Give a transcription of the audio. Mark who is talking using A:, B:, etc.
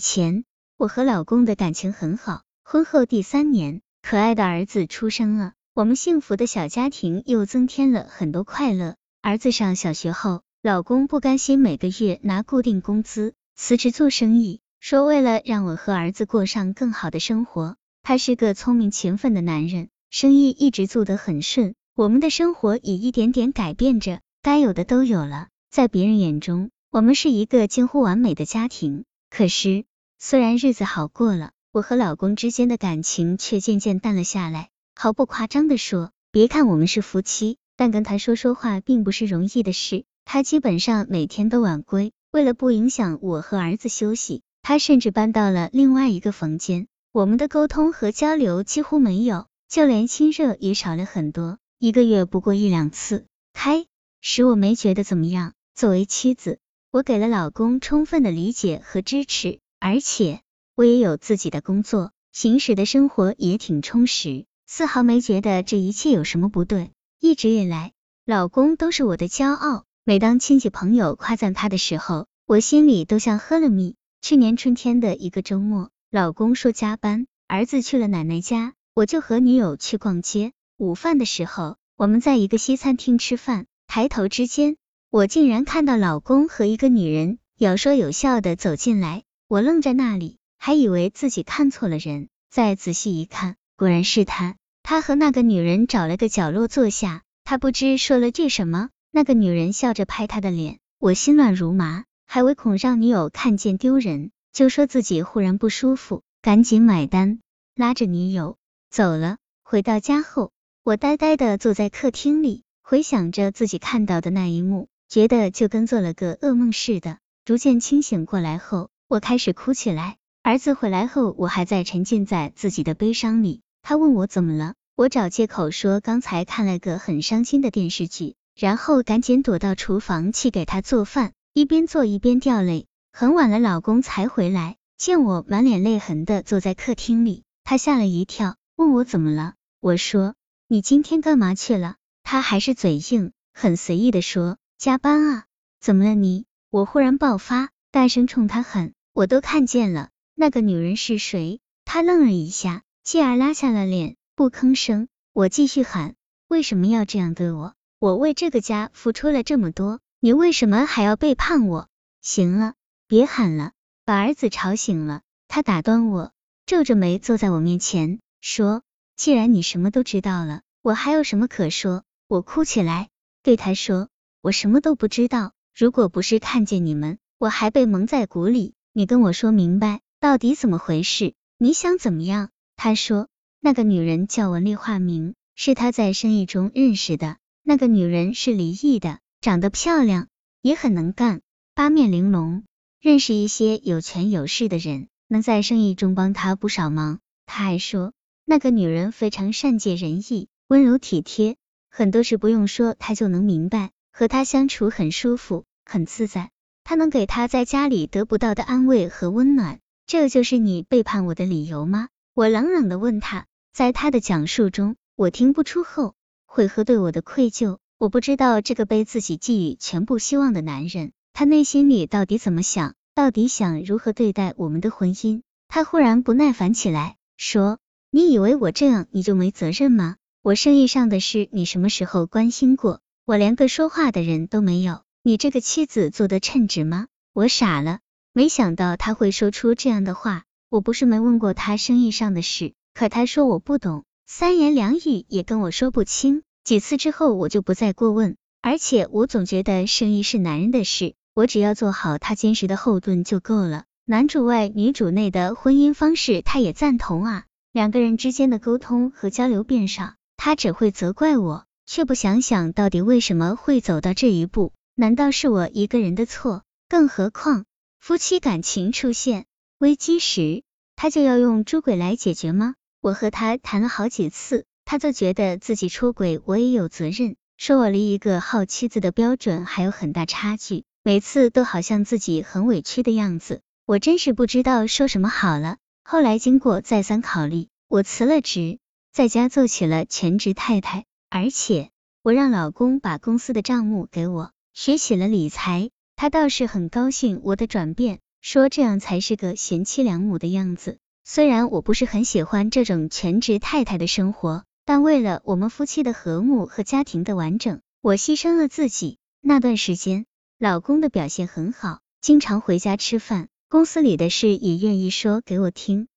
A: 前，我和老公的感情很好，婚后第三年，可爱的儿子出生了，我们幸福的小家庭又增添了很多快乐。儿子上小学后，老公不甘心每个月拿固定工资，辞职做生意，说为了让我和儿子过上更好的生活。他是个聪明勤奋的男人，生意一直做得很顺，我们的生活也一点点改变着，该有的都有了。在别人眼中，我们是一个近乎完美的家庭。可是，虽然日子好过了，我和老公之间的感情却渐渐淡了下来。毫不夸张的说，别看我们是夫妻，但跟他说说话并不是容易的事。他基本上每天都晚归，为了不影响我和儿子休息，他甚至搬到了另外一个房间。我们的沟通和交流几乎没有，就连亲热也少了很多，一个月不过一两次。开始我没觉得怎么样，作为妻子。我给了老公充分的理解和支持，而且我也有自己的工作，平时的生活也挺充实，丝毫没觉得这一切有什么不对。一直以来，老公都是我的骄傲，每当亲戚朋友夸赞他的时候，我心里都像喝了蜜。去年春天的一个周末，老公说加班，儿子去了奶奶家，我就和女友去逛街。午饭的时候，我们在一个西餐厅吃饭，抬头之间。我竟然看到老公和一个女人有说有笑的走进来，我愣在那里，还以为自己看错了人，再仔细一看，果然是他。他和那个女人找了个角落坐下，他不知说了句什么，那个女人笑着拍他的脸，我心乱如麻，还唯恐让女友看见丢人，就说自己忽然不舒服，赶紧买单，拉着女友走了。回到家后，我呆呆的坐在客厅里，回想着自己看到的那一幕。觉得就跟做了个噩梦似的，逐渐清醒过来后，我开始哭起来。儿子回来后，我还在沉浸在自己的悲伤里。他问我怎么了，我找借口说刚才看了个很伤心的电视剧，然后赶紧躲到厨房去给他做饭，一边做一边掉泪。很晚了，老公才回来，见我满脸泪痕的坐在客厅里，他吓了一跳，问我怎么了。我说你今天干嘛去了？他还是嘴硬，很随意的说。加班啊？怎么了你？我忽然爆发，大声冲他喊，我都看见了，那个女人是谁？他愣了一下，继而拉下了脸，不吭声。我继续喊，为什么要这样对我？我为这个家付出了这么多，你为什么还要背叛我？行了，别喊了，把儿子吵醒了。他打断我，皱着眉坐在我面前，说，既然你什么都知道了，我还有什么可说？我哭起来，对他说。我什么都不知道，如果不是看见你们，我还被蒙在鼓里。你跟我说明白，到底怎么回事？你想怎么样？他说，那个女人叫文丽化名，是他在生意中认识的。那个女人是离异的，长得漂亮，也很能干，八面玲珑，认识一些有权有势的人，能在生意中帮他不少忙。他还说，那个女人非常善解人意，温柔体贴，很多事不用说，他就能明白。和她相处很舒服，很自在。他能给他在家里得不到的安慰和温暖，这就是你背叛我的理由吗？我冷冷的问他。在他的讲述中，我听不出后悔和对我的愧疚。我不知道这个被自己寄予全部希望的男人，他内心里到底怎么想，到底想如何对待我们的婚姻。他忽然不耐烦起来，说：“你以为我这样你就没责任吗？我生意上的事，你什么时候关心过？”我连个说话的人都没有，你这个妻子做的称职吗？我傻了，没想到他会说出这样的话。我不是没问过他生意上的事，可他说我不懂，三言两语也跟我说不清。几次之后，我就不再过问。而且我总觉得生意是男人的事，我只要做好他坚实的后盾就够了。男主外女主内的婚姻方式，他也赞同啊。两个人之间的沟通和交流变少，他只会责怪我。却不想想到底为什么会走到这一步？难道是我一个人的错？更何况夫妻感情出现危机时，他就要用出轨来解决吗？我和他谈了好几次，他就觉得自己出轨我也有责任，说我离一个好妻子的标准还有很大差距，每次都好像自己很委屈的样子，我真是不知道说什么好了。后来经过再三考虑，我辞了职，在家做起了全职太太。而且我让老公把公司的账目给我，学起了理财，他倒是很高兴我的转变。说这样才是个贤妻良母的样子。虽然我不是很喜欢这种全职太太的生活，但为了我们夫妻的和睦和家庭的完整，我牺牲了自己。那段时间，老公的表现很好，经常回家吃饭，公司里的事也愿意说给我听。